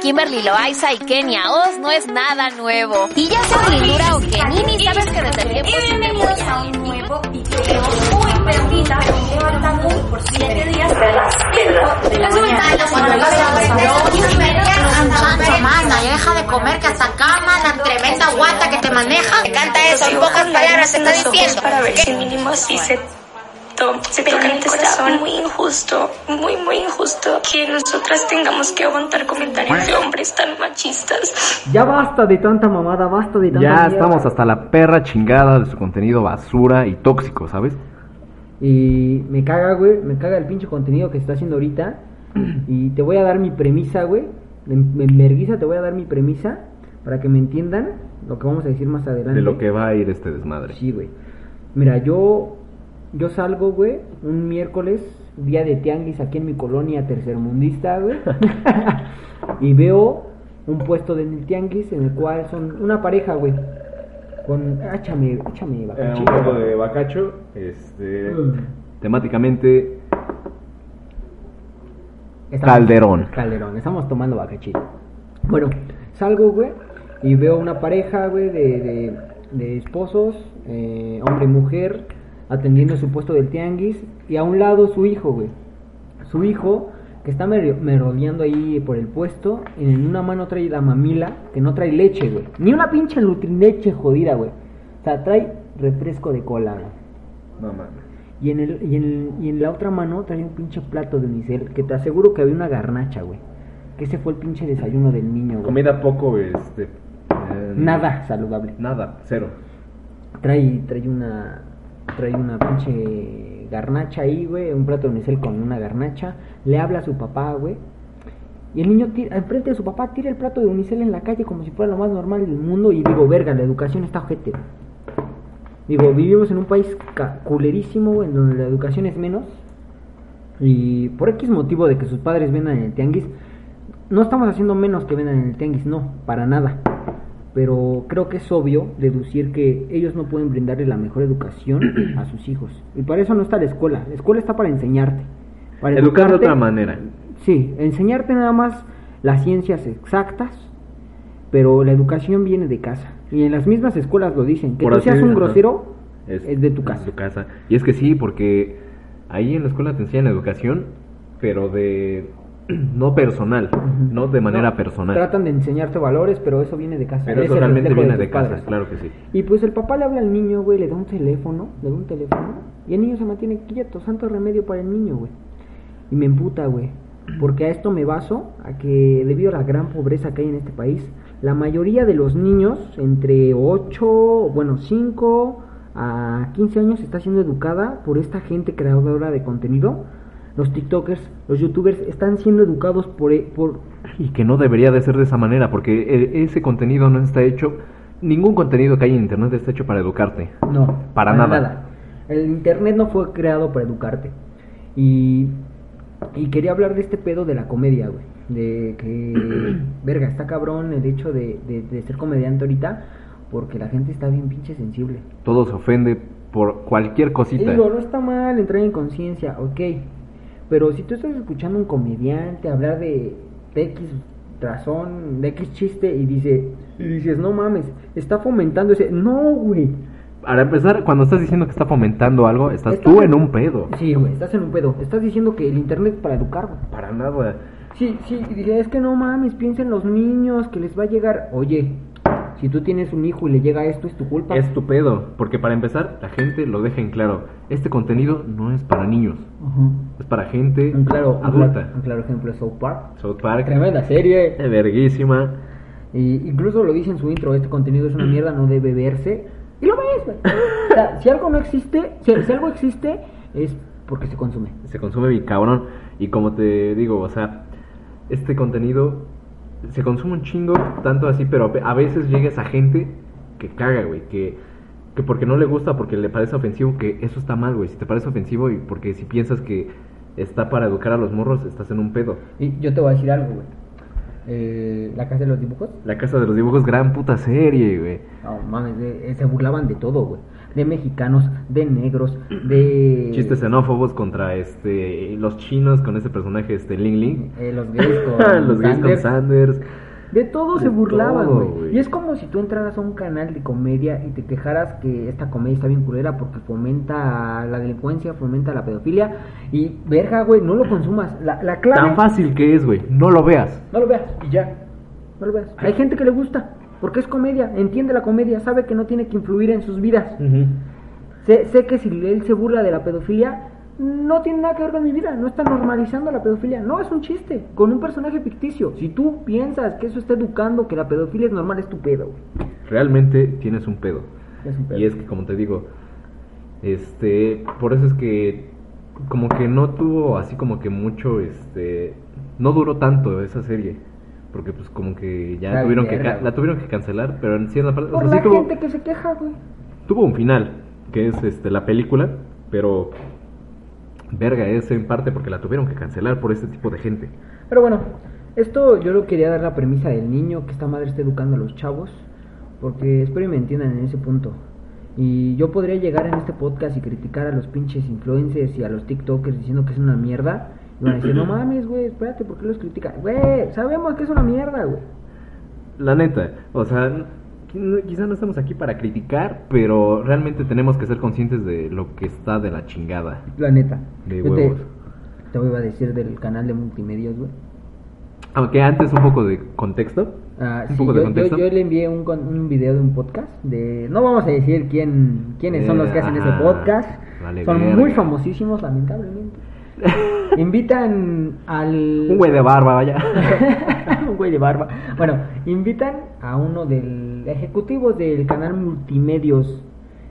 Kimberly Loaiza y Kenia Oz no es nada nuevo. Y ya sea Lindura o Kenini, sabes que desde Bienvenidos a un nuevo creo muy perdida. Por siete días a las cinco de la mañana. ya deja de comer que hasta cama, la tremenda guata que te maneja. Me encanta eso, en pocas palabras se está diciendo. Para ver si mínimo sí se se toca el corazón. muy injusto, muy, muy injusto que nosotras tengamos que aguantar comentarios de hombres tan machistas. Ya basta de tanta mamada, basta de tanta Ya mierda. estamos hasta la perra chingada de su contenido basura y tóxico, ¿sabes? Y me caga, güey, me caga el pinche contenido que se está haciendo ahorita. Y te voy a dar mi premisa, güey. En, en vergüenza te voy a dar mi premisa para que me entiendan lo que vamos a decir más adelante. De lo que va a ir este desmadre. Sí, güey. Mira, yo yo salgo, güey, un miércoles, día de tianguis aquí en mi colonia tercermundista, güey. y veo un puesto del tianguis en el cual son una pareja, güey. Con échame, échame Eh, bacacho. un poco de bacacho, este, temáticamente Estamos- Calderón. Calderón, estamos tomando bacachito. Bueno, salgo, güey, y veo una pareja, güey, de, de, de esposos, eh, hombre y mujer, atendiendo su puesto del tianguis, y a un lado su hijo, güey. Su hijo, que está mer- merodeando ahí por el puesto, y en una mano trae la mamila, que no trae leche, güey. Ni una pinche nutrileche jodida, güey. O sea, trae refresco de cola, güey. no mames. Y en, el, y, en, y en la otra mano trae un pinche plato de unicel. Que te aseguro que había una garnacha, güey. Que ese fue el pinche desayuno del niño, güey. Comida poco, este, eh, Nada saludable. nada, cero. Trae, trae una. Trae una pinche garnacha ahí, güey. Un plato de unicel con una garnacha. Le habla a su papá, güey. Y el niño, tira, enfrente de su papá, tira el plato de unicel en la calle como si fuera lo más normal del mundo. Y digo, verga, la educación está ojete. Digo, vivimos en un país culerísimo, güey, en donde la educación es menos. Y por X motivo de que sus padres vendan en el tianguis, no estamos haciendo menos que vendan en el tianguis, no, para nada. Pero creo que es obvio deducir que ellos no pueden brindarle la mejor educación a sus hijos. Y para eso no está la escuela. La escuela está para enseñarte. Para Educar de otra manera. Sí, enseñarte nada más las ciencias exactas, pero la educación viene de casa. Y en las mismas escuelas lo dicen. Que Por tú seas un grosero es, de tu casa. de tu casa. Y es que sí, porque ahí en la escuela te enseñan educación, pero de no personal, no de manera No, personal. Tratan de enseñarte valores, pero eso viene de casa. Pero Es eso realmente viene de casa, padres. claro que sí. Y pues el papá le habla al niño, güey, le da un teléfono, le da un teléfono, y el niño se mantiene quieto, santo remedio para el niño, güey. Y me emputa, güey, porque a esto me baso a que debido a la gran pobreza que hay en este país, la mayoría de los niños entre 8, bueno, 5 a 15 años está siendo educada por esta gente creadora de contenido. Los TikTokers, los YouTubers están siendo educados por, e- por Y que no debería de ser de esa manera, porque e- ese contenido no está hecho, ningún contenido que hay en internet está hecho para educarte. No, Para nada. El internet no fue creado para educarte. Y, y quería hablar de este pedo de la comedia, güey. De que, verga, está cabrón el hecho de, de, de ser comediante ahorita, porque la gente está bien pinche sensible. Todo se ofende por cualquier cosita. digo, no está mal entrar en conciencia, ok. Pero si tú estás escuchando a un comediante hablar de, de X razón, de X chiste, y, dice, y dices, no mames, está fomentando ese. No, güey. Para empezar, cuando estás diciendo que está fomentando algo, estás tú en un pedo. Sí, güey, estás en un pedo. Estás diciendo que el internet es para educar, güey. Para nada. Sí, sí, y dice, es que no mames, piensa en los niños, que les va a llegar. Oye, si tú tienes un hijo y le llega esto, es tu culpa. Es tu pedo. Porque para empezar, la gente lo deja en claro. Este contenido no es para niños. Ujú. Es para gente Un claro, un adulta. claro, un claro ejemplo es South Park. South Park. Tremenda serie. Verguísima. Y incluso lo dice en su intro, este contenido es una mierda, no debe verse. Y lo ves, güey. O sea, si algo no existe, si, si algo existe, es porque se consume. Se consume bien cabrón. Y como te digo, o sea, este contenido se consume un chingo, tanto así, pero a veces llega esa gente que caga, güey, que, que porque no le gusta, porque le parece ofensivo, que eso está mal, güey. Si te parece ofensivo y porque si piensas que está para educar a los morros, estás en un pedo. Y yo te voy a decir algo, güey. Eh, la casa de los dibujos. La Casa de los Dibujos, gran puta serie, güey. No mames, eh, se burlaban de todo, güey. De mexicanos, de negros, de... Chistes xenófobos contra este los chinos con ese personaje este Ling Ling. eh, los gays con los gays con Sanders. De todo De se burlaban, güey. Y es como si tú entraras a un canal de comedia y te quejaras que esta comedia está bien culera porque fomenta la delincuencia, fomenta la pedofilia. Y, verga, güey, no lo consumas. La, la clave... Tan fácil que es, güey. No lo veas. No lo veas y ya. No lo veas. Hay gente que le gusta porque es comedia, entiende la comedia, sabe que no tiene que influir en sus vidas. Sé, sé que si él se burla de la pedofilia, no tiene nada que ver con mi vida, no está normalizando la pedofilia, no es un chiste, con un personaje ficticio. Si tú piensas que eso está educando, que la pedofilia es normal, es tu pedo. Realmente tienes un pedo. Es un pedo. Y es que como te digo, este, por eso es que como que no tuvo así como que mucho, este, no duró tanto esa serie. Porque pues como que ya Está tuvieron que la tuvieron que cancelar, pero en cierta parte, o sea, la sí tuvo, gente que se queja, güey. tuvo un final, que es este la película, pero verga es en parte porque la tuvieron que cancelar por este tipo de gente. Pero bueno, esto yo lo quería dar la premisa del niño, que esta madre está educando a los chavos, porque espero y me entiendan en ese punto. Y yo podría llegar en este podcast y criticar a los pinches influencers y a los TikTokers diciendo que es una mierda. Y van a decir, no mames, güey, espérate, ¿por qué los critican? Güey, sabemos que es una mierda, güey. La neta, o sea, qui- quizá no estamos aquí para criticar, pero realmente tenemos que ser conscientes de lo que está de la chingada. La neta. De Yo te, huevos. te voy a decir del canal de multimedios, güey. Aunque antes un poco de contexto. Ah, un sí, poco de yo, yo, contexto. yo le envié un, un video de un podcast de no vamos a decir quién quiénes son los que hacen ese Ajá, podcast vale son verga. muy famosísimos lamentablemente invitan al Un güey de barba, vaya. un güey de barba bueno invitan a uno del ejecutivos del canal multimedios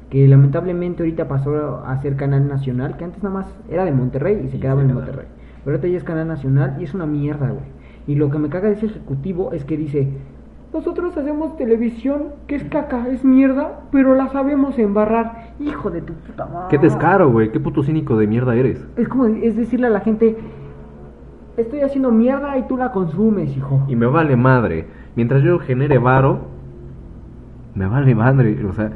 que lamentablemente ahorita pasó a ser canal nacional que antes nada más era de Monterrey y se Y quedaba se en quedaba. Monterrey pero ahorita ya es canal nacional y es una mierda güey y lo que me caga de ese ejecutivo es que dice nosotros hacemos televisión que es caca, es mierda, pero la sabemos embarrar. Hijo de tu puta madre. Qué descaro, güey. Qué puto cínico de mierda eres. Es como es decirle a la gente, estoy haciendo mierda y tú la consumes, hijo. Y me vale madre. Mientras yo genere varo, me vale madre. O sea,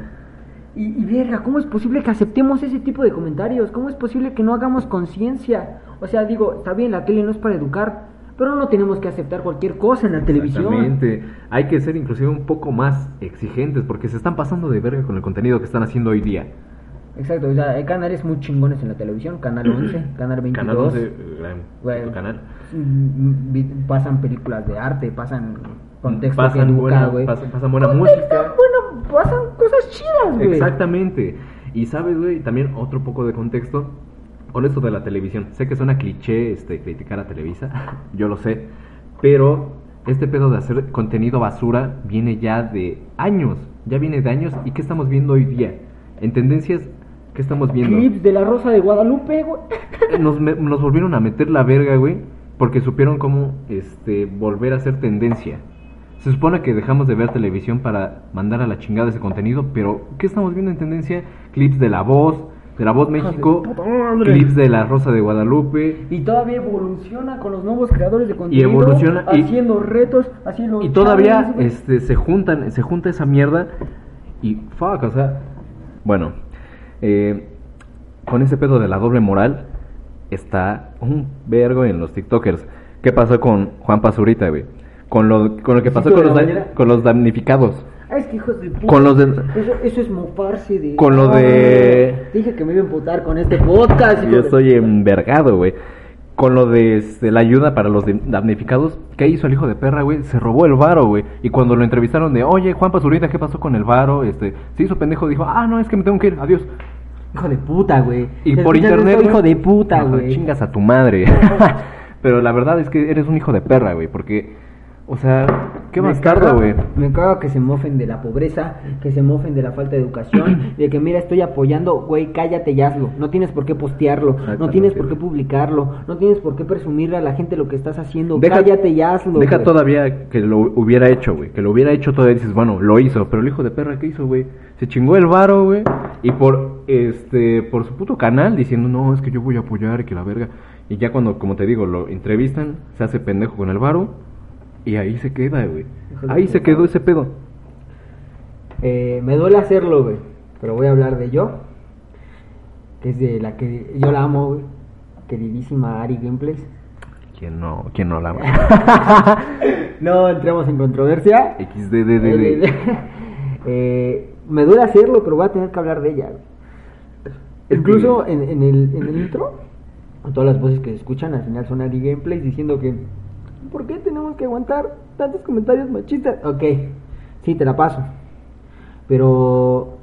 Y, y verga, ¿cómo es posible que aceptemos ese tipo de comentarios? ¿Cómo es posible que no hagamos conciencia? O sea, digo, está bien, la tele no es para educar, pero no tenemos que aceptar cualquier cosa en la televisión. Exactamente. Hay que ser inclusive un poco más exigentes porque se están pasando de verga con el contenido que están haciendo hoy día. Exacto, o sea, hay canales muy chingones en la televisión, Canal 11, Canal 22. Canal 11, gran Güey, puto canal. mm, Pasan películas de arte, pasan contexto Pasan educa, buena, pasan, pasan buena música. Bueno, pasan cosas chidas, güey. Exactamente. Y sabes, güey, también otro poco de contexto con esto de la televisión. Sé que suena cliché este, criticar a Televisa, yo lo sé, pero este pedo de hacer contenido basura viene ya de años, ya viene de años. ¿Y qué estamos viendo hoy día? En tendencias, ¿qué estamos viendo? Clips de la Rosa de Guadalupe, güey. Nos, me- nos volvieron a meter la verga, güey, porque supieron cómo este, volver a hacer tendencia. Se supone que dejamos de ver televisión para mandar a la chingada ese contenido, pero ¿qué estamos viendo en tendencia? Clips de La Voz, Voz México, de clips de La Rosa de Guadalupe, Y todavía evoluciona con los nuevos creadores de contenido. evoluciona, y- Haciendo retos, haciendo. y todavía este, se juntan, se junta esa mierda y fuck, o sea, bueno, eh, con ese pedo de la doble moral está un vergo en los TikTokers. ¿Qué pasó con Juan Pazurita, güey? Con lo, con lo que pasó ¿Sí, con los, con los damnificados. Ah, es que hijos de puta. Con los de- Eso, eso es mofarse de. Con lo de- Ah, Dije que me iba a emputar con este podcast. Yo de- estoy envergado, güey. Con lo de la ayuda para los de- damnificados, ¿qué hizo el hijo de perra, güey? Se robó el varo, güey. Y cuando lo entrevistaron de, oye, Juan Pazurita, ¿qué pasó con el varo? Este, se hizo pendejo, dijo, ah, no, es que me tengo que ir, adiós. Hijo de puta, güey. Y ¿Te por internet. hijo de puta, güey. Chingas a tu madre. Pero la verdad es que eres un hijo de perra, güey. Porque, o sea, qué Me bastardo, caga- güey. Me caga que se mofen de la pobreza, que se mofen de la falta de educación, de que mira, estoy apoyando, güey, cállate y hazlo. No tienes por qué postearlo, no tienes por qué publicarlo, no tienes por qué presumirle a la gente lo que estás haciendo. Deja- cállate y hazlo. Deja todavía que lo hubiera hecho, güey. Que lo hubiera hecho todavía dices, bueno, lo hizo. Pero el hijo de perra, ¿qué hizo, güey? Se chingó el varo, güey. Y por, este, por su puto canal diciendo, no, es que yo voy a apoyar y que la verga. Y ya cuando, como te digo, lo entrevistan, se hace pendejo con el varo. Y ahí se queda, güey. Ahí se quedó ese pedo. Eh, me duele hacerlo, güey. pero voy a hablar de yo, que es de la que yo la amo, güey, queridísima Ari Gameplays. ¿Quién no, quién no la ama? no entremos en controversia. XDDD. Eh, me duele hacerlo, pero voy a tener que hablar de ella. güey. Incluso en, en el, en el intro, todas las voces que se escuchan al final son Ari Gameplays diciendo que ¿por qué tenemos que aguantar tantos comentarios machistas? Ok, sí, te la paso. Pero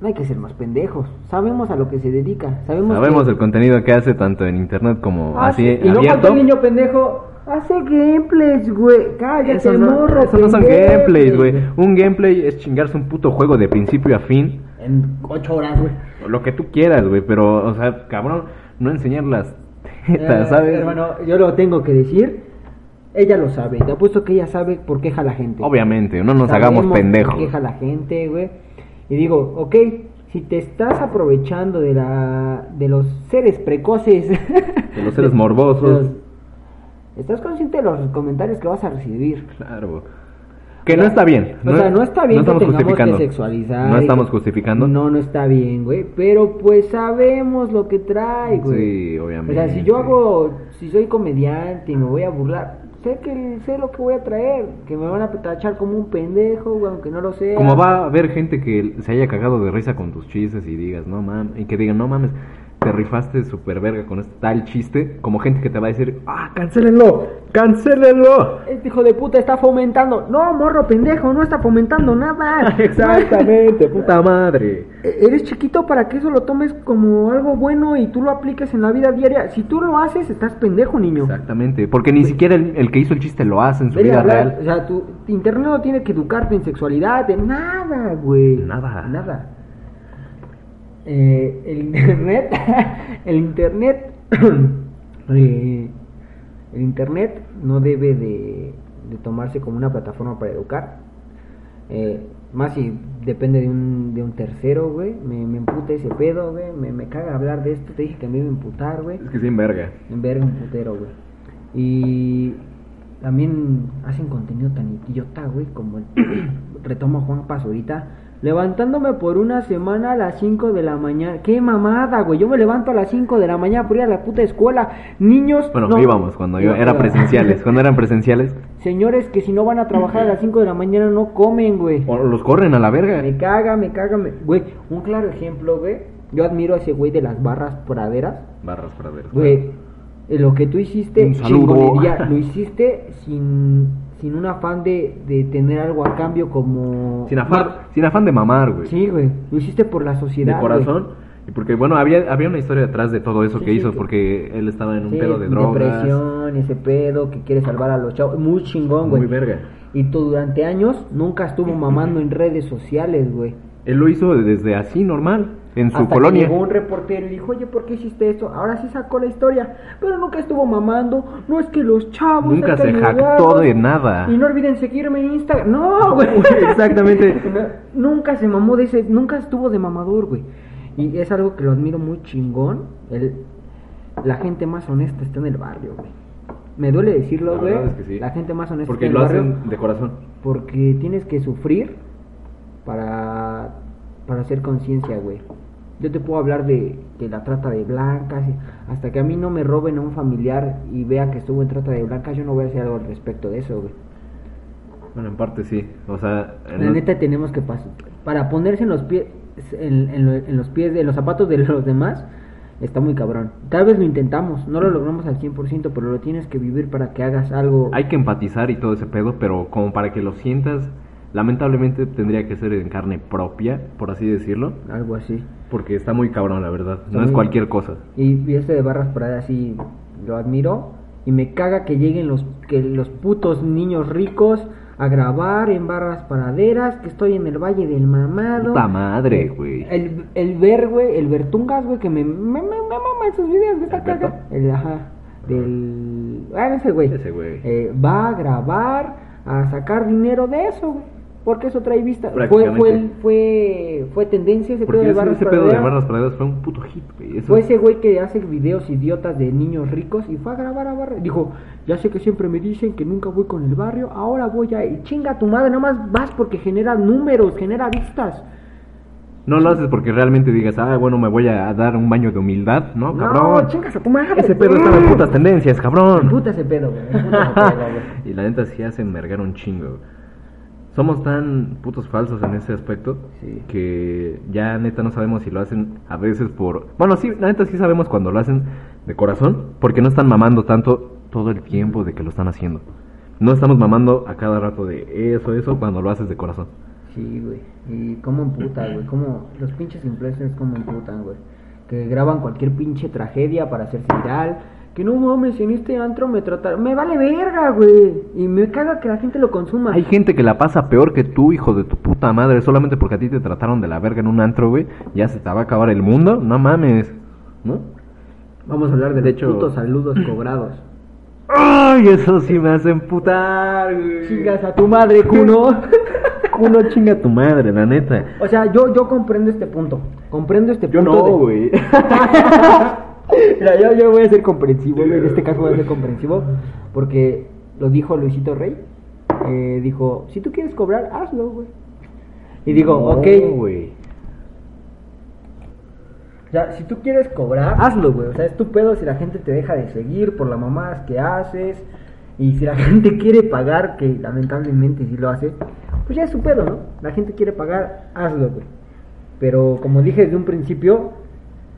no hay que ser más pendejos. Sabemos a lo que se dedica. Sabemos, Sabemos que- el contenido que hace tanto en internet como Ah, así sí, Y no abierto. falta el niño pendejo. Hace gameplays, güey. Cállate, Eso no, morro. eso no son gameplays, güey. Un gameplay es chingarse un puto juego de principio a fin. En ocho horas, güey. Lo que tú quieras, güey. Pero, o sea, cabrón, no enseñar las tetas, Eh, ¿sabes? Hermano, yo lo tengo que decir. Ella lo sabe. Te apuesto que ella sabe por qué la gente. Obviamente, no nos Sabemos hagamos pendejos. por qué la gente, güey. Y digo, ok, si te estás aprovechando de la de los seres precoces, De los seres morbosos. los- estás consciente de los comentarios que vas a recibir. Claro. Que no está bien. O sea, no está bien que tengamos que sexualizar. No estamos justificando. No, no está bien, güey. Pero pues sabemos lo que trae, güey. Sí, O obviamente. sea, si yo hago, si soy comediante y me voy a burlar, sé que sé lo que voy a traer. Que me van a tachar como un pendejo, aunque no lo sea. Como va a haber gente que se haya cagado de risa con tus chistes y digas, no mames, y que digan, no mames, te rifaste super verga con este tal chiste, como gente que te va a decir, ah, cancélenlo, cancélenlo. Este hijo de puta está fomentando. No, morro pendejo, no está fomentando nada. Exactamente, puta madre. E- Eres chiquito para que eso lo tomes como algo bueno y tú lo apliques en la vida diaria. Si tú lo haces, estás pendejo, niño. Exactamente, porque ni siquiera el, el que hizo el chiste lo hace en su vida hablar, real. O sea, tu internet no tiene que educarte en sexualidad, en nada, güey. Nada. Nada. Eh, el internet, el internet, eh, el internet no debe de, de tomarse como una plataforma para educar. Eh, más si depende de un, de un tercero, güey. Me, me emputa ese pedo, güey. Me, me caga hablar de esto. Te dije que me iba a emputar, güey. Es que sin verga. En verga un putero, güey. Y también hacen contenido tan idiota, güey, como el retoma Juan Paz ahorita. Levantándome por una semana a las 5 de la mañana. ¡Qué mamada, güey! Yo me levanto a las 5 de la mañana por ir a la puta escuela. Niños. Bueno, no, íbamos cuando yo era presenciales. Cuando eran presenciales, Señores que si no van a trabajar a las 5 de la mañana no comen, güey. o los corren a la verga. Me caga, me caga, me... Güey, un claro ejemplo, güey. Yo admiro a ese güey de las barras praderas. Barras para ver. Güey, eh, lo que tú hiciste, chingonería, lo hiciste sin, sin un afán de, de tener algo a cambio como... Sin afán, sin afán de mamar, güey. Sí, güey, lo hiciste por la sociedad. de corazón. Y porque, bueno, había, había una historia detrás de todo eso Sí, que sí, hizo, que- porque él estaba en un pedo de drogas. Depresión, ese pedo que quiere salvar a los chavos. Muy chingón, güey. Muy verga. Y tú durante años nunca estuvo mamando en redes sociales, güey. Él lo hizo desde así, normal, en su Hasta colonia. que llegó un reportero y dijo, oye, ¿por qué hiciste esto? Ahora sí sacó la historia, pero nunca estuvo mamando. No es que los chavos... Nunca se jactó de nada. Y no olviden seguirme en Instagram. No, güey. Exactamente. No, nunca se mamó de ese... Nunca estuvo de mamador, güey. Y es algo que lo admiro muy chingón. El, la gente más honesta está en el barrio, güey. Me duele decirlo, La güey. es que sí. La gente más honesta Porque está lo en el barrio. hacen de corazón. Porque tienes que sufrir para, para hacer conciencia, güey. Yo te puedo hablar de, de la trata de blancas. Hasta que a mí no me roben a un familiar y vea que estuvo en trata de blancas, yo no voy a hacer algo al respecto de eso, güey. Bueno, en parte sí. O sea, en La los- neta tenemos que pasar. Para ponerse en los pies, en, en lo- en los pies, de los zapatos de los demás, está muy cabrón. Tal vez lo intentamos, no lo logramos al 100%, pero lo tienes que vivir para que hagas algo. hay que empatizar y todo ese pedo, pero como para que lo sientas, lamentablemente tendría que ser en carne propia, por así decirlo. Algo así. Porque está muy cabrón, la verdad. Está No es cualquier cosa. Y, y este de Barras Praderas sí lo admiro. Y me caga que lleguen los, que los putos niños ricos a grabar en Barras Praderas, que estoy en el Valle del Mamado. Puta madre, güey. El, el ver, güey, el Bertungas, güey, que me, me, me, me mama esos videos, me está ¿El Berto? caga. El, ajá, del... Ah, ese güey. Ese güey. Eh, va a grabar, a sacar dinero de eso, güey. Porque eso trae vista. Fue, fue, el- fue, fue tendencia ese pedo de ese, Barras ese pedo de barras praderas fue un puto hit, güey. Eso- Fue ese güey que hace videos idiotas de niños ricos y fue a grabar a barrio. Dijo, ya sé que siempre me dicen que nunca voy con el barrio, ahora voy a... Y chinga tu madre, nomás vas porque genera números, genera vistas. No lo haces porque realmente digas, ah, bueno, me voy a dar un baño de humildad, ¿no, cabrón? No, chingas a tu madre. Ese pedo está en putas tendencias, cabrón. Puta ese pedo, güey. Puta ese pedo, güey. y la neta sí hace envergar un chingo. Somos tan putos falsos en ese aspecto Sí. que ya neta no sabemos si lo hacen a veces por... Bueno, sí, la neta sí sabemos cuando lo hacen de corazón, porque no están mamando tanto todo el tiempo de que lo están haciendo. No estamos mamando a cada rato de eso, eso, cuando lo haces de corazón. Sí, güey. Y cómo emputan, güey. Cómo los pinches influencers cómo emputan, güey. Que graban cualquier pinche tragedia para hacerse viral. Que no mames, en este antro me trataron. Me vale verga, güey. Y me caga que la gente lo consuma. Hay gente que la pasa peor que tú, hijo de tu puta madre, solamente porque a ti te trataron de la verga en un antro, güey. Ya se te va a acabar el mundo, no mames. ¿No? Vamos a hablar de, De hecho- putos saludos cobrados. Ay, eso sí me hace emputar, güey. Chingas a tu madre, Kuno. Culo chinga a tu madre, la neta. o sea, yo, yo comprendo este punto. Comprendo este Yo punto. no, de- güey. Mira, yo, yo voy a ser comprensivo, en este caso voy a ser comprensivo, porque lo dijo Luisito Rey, eh, dijo, si tú quieres cobrar, hazlo, güey. Y digo, No, ok, güey. o sea, si tú quieres cobrar, hazlo, güey, o sea, es tu pedo si la gente te deja de seguir por las mamadas que haces, y si la gente quiere pagar, que lamentablemente sí lo hace, pues ya es su pedo, ¿no? La gente quiere pagar, hazlo, güey. Pero como dije desde un principio,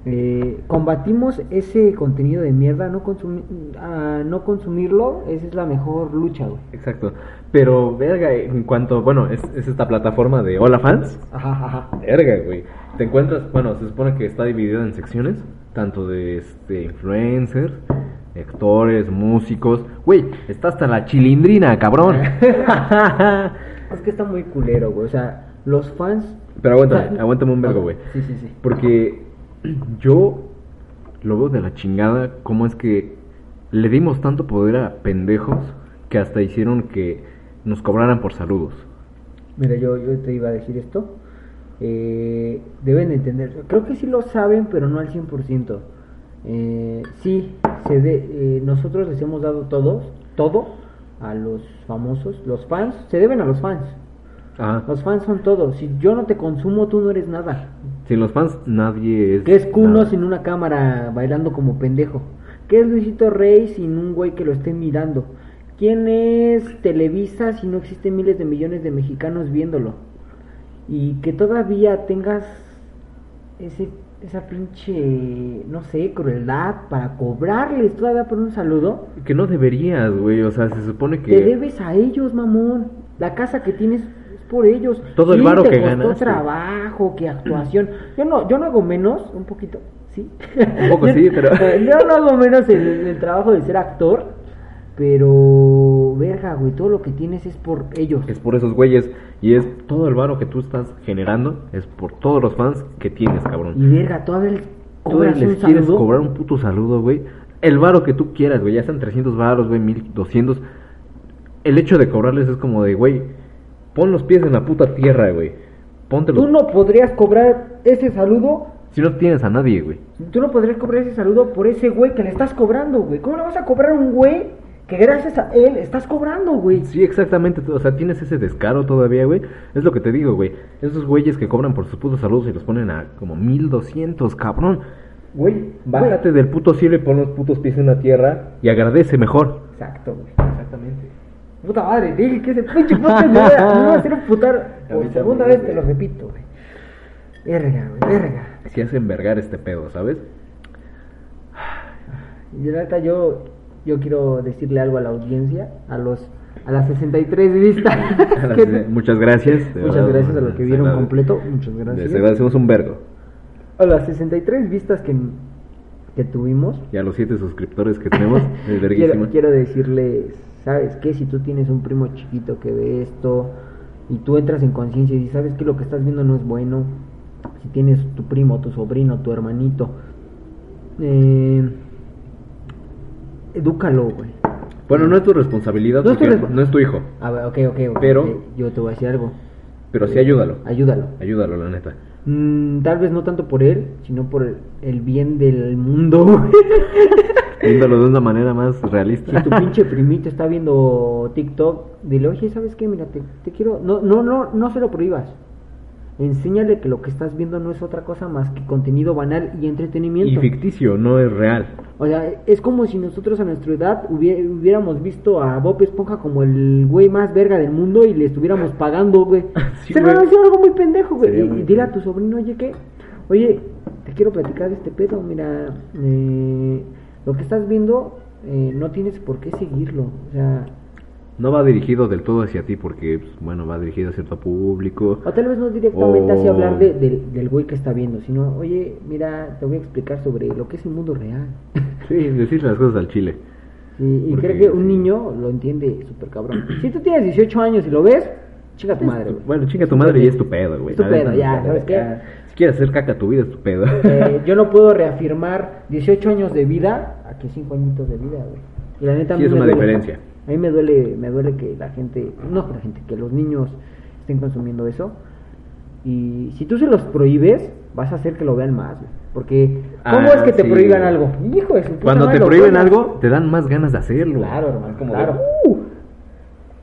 eh, combatimos ese contenido de mierda, no, consumi- a no consumirlo, esa es la mejor lucha, güey. Exacto. Pero, verga, en cuanto, bueno, es, es esta plataforma de Hola Fans. Ajá, ajá. Verga, güey. Te encuentras, bueno, se supone que está dividida en secciones, tanto de este influencers, actores, músicos. Güey, está hasta la chilindrina, cabrón. Es que está muy culero, güey, o sea, los fans... Pero aguántame, aguántame un vergo, güey. Sí, sí, sí. Porque yo lo veo de la chingada cómo es que le dimos tanto poder a pendejos que hasta hicieron que nos cobraran por saludos. Mira, yo, yo te iba a decir esto. Eh, deben entender, creo que sí lo saben, pero no al 100%. Eh, sí, se de- eh, nosotros les hemos dado todos, todo a los famosos, los fans, se deben a los fans. Ajá. Los fans son todos. Si yo no te consumo, tú no eres nada. Sin los fans nadie es... ¿Qué es Kuno nada. sin una cámara bailando como pendejo? ¿Qué es Luisito Rey sin un güey que lo esté mirando? ¿Quién es Televisa si no existen miles de millones de mexicanos viéndolo? Y que todavía tengas ese, esa pinche, no sé, crueldad para cobrarles todavía por un saludo. Que no deberías, güey. O sea, se supone que... Te debes a ellos, mamón. La casa que tienes es por ellos. Todo el varo que ganaste. trabajo, que actuación. Yo no, yo no hago menos, un poquito, sí. Un poco sí, pero- yo no hago menos el, el trabajo de ser actor, pero verga, güey, todo lo que tienes es por ellos. Es por esos güeyes. Y es todo el varo que tú estás generando. Es por todos los fans que tienes, cabrón. Y verga, todavía les cobras les un quieres saludo. cobrar un puto saludo, güey. El varo que tú quieras, güey. Ya sean 300 varos, güey, 1200. El hecho de cobrarles es como de, güey, pon los pies en la puta tierra, güey. Ponte los... Tú no podrías cobrar ese saludo Si no tienes a nadie, güey. Tú no podrías cobrar ese saludo por ese güey que le estás cobrando, güey. ¿Cómo le vas a cobrar a un güey que gracias a él estás cobrando, güey? Sí, exactamente. O sea, tienes ese descaro todavía, güey. Es lo que te digo, güey. Esos güeyes que cobran por sus putos saludos y los ponen a como 1200, cabrón. Güey, bájate del puto cielo y pon los putos pies en la tierra y agradece mejor. Exacto, güey. Puta madre, dije que ese pinche podcast me voy a, hacer un putar por segunda vez, te lo repito, güey. Verga, güey, verga. Si hace envergar este pedo, ¿sabes? Y la neta, yo, yo quiero decirle algo a la audiencia, a los a las 63 vistas. Las- muchas gracias. de Muchas gracias a los que les vieron completo. Muchas Les gracias. agradecemos un vergo. A las 63 vistas que, que tuvimos, Y a los siete suscriptores que tenemos, es quiero, quiero decirles, ¿sabes qué? Si tú tienes un primo chiquito que ve esto y tú entras en conciencia y sabes que lo que estás viendo no es bueno, si tienes tu primo, tu sobrino, tu hermanito, eh, edúcalo, güey. Bueno, no es tu responsabilidad No es tu porque respo- no es tu hijo, A ver, ok, ok, ok. Pero- Yo te voy a decir algo. pero sí ayúdalo. Ayúdalo. Ayúdalo, la neta. Mm, tal vez no tanto por él, sino por el, el bien del mundo. Ayúdalo de una manera más realista. Si tu pinche primito está viendo TikTok, dile, oye, ¿sabes qué? Mira, te, te quiero... No, no, no, no se lo prohíbas. Enséñale que lo que estás viendo no es otra cosa más que contenido banal y entretenimiento. Y ficticio, no es real. O sea, es como si nosotros a nuestra edad hubiéramos visto a Bob Esponja como el güey más verga del mundo y le estuviéramos pagando, güey. Sí, Se nos hacía algo muy pendejo, güey. Sería Y, muy dile a tu sobrino, oye, ¿qué? Oye, te quiero platicar de este pedo, mira, eh, lo que estás viendo eh, no tienes por qué seguirlo. O sea, No va dirigido del todo hacia ti porque, pues, bueno, va dirigido a cierto público. o tal vez no directamente O- hablar de- del- del güey que está viendo, sino, oye, mira, te voy a explicar sobre lo que es el mundo real. Sí, decir las cosas al chile. Sí, y Porque, creo que un sí. niño lo entiende súper cabrón. Si tú tienes 18 años y lo ves, chica tu madre, güey. Bueno, chinga tu madre y es tu pedo, güey. Es tu pedo, ya, ¿sabes qué? Si quieres hacer caca tu vida, es tu pedo. Eh, yo no puedo reafirmar 18 años de vida a que 5 añitos de vida, güey. Y la neta Sí, es una duele. diferencia. A mí me duele, me duele que la gente, no la gente, que los niños estén consumiendo eso. Y si tú se los prohíbes, vas a hacer que lo vean más, güey. Porque, ¿cómo Ah, es que te sí, prohíban algo? Hijo de su puta Cuando madre, te prohíben algo, te dan más ganas de hacerlo. Claro, hermano, Como claro. de, "Uh".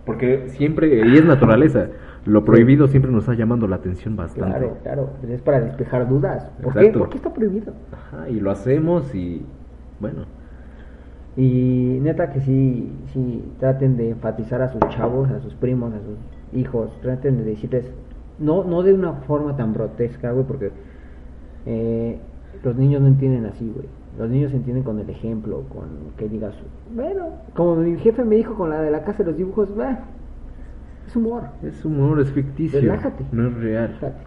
Porque siempre, y es naturaleza, lo prohibido siempre nos está llamando la atención bastante. Claro, claro, pues es para despejar dudas. ¿Por qué? Exacto. ¿Por qué está prohibido? Ajá, y lo hacemos y, bueno, Y neta que sí, sí, traten de enfatizar a sus chavos, a sus primos, a sus hijos, traten de decirles, no, no de una forma tan grotesca, güey, porque eh, los niños no entienden así, güey. Los niños entienden con el ejemplo, con que digas, bueno, como mi jefe me dijo con la de la casa de los dibujos, "Bah, es humor. es humor, es ficticio. Relájate. No es real. fíjate".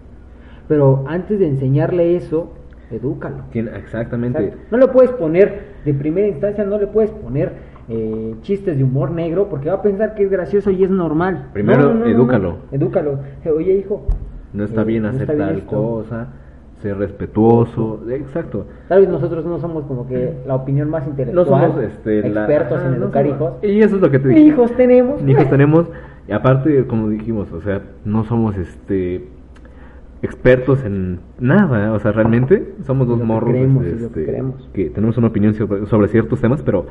Pero antes de enseñarle eso, edúcalo. Exactamente. Exacto. No le puedes poner, de primera instancia, no le puedes poner eh, chistes de humor negro porque va a pensar que es gracioso y es normal. Primero, No, no, no, no, no. edúcalo. Edúcalo. Oye, hijo. No está eh, bien no hacer está bien tal esto. cosa, ser respetuoso. Exacto. Tal vez nosotros no somos como que la opinión más No intelectual, somos este, la- expertos en no educar somos- hijos. Y eso es lo que te dije. hijos tenemos. Hijos tenemos. Y aparte, como dijimos, o sea, no somos este expertos en nada, o sea, realmente somos dos Lo que morros creemos, este, es lo que creemos. que tenemos una opinión sobre, sobre ciertos temas, pero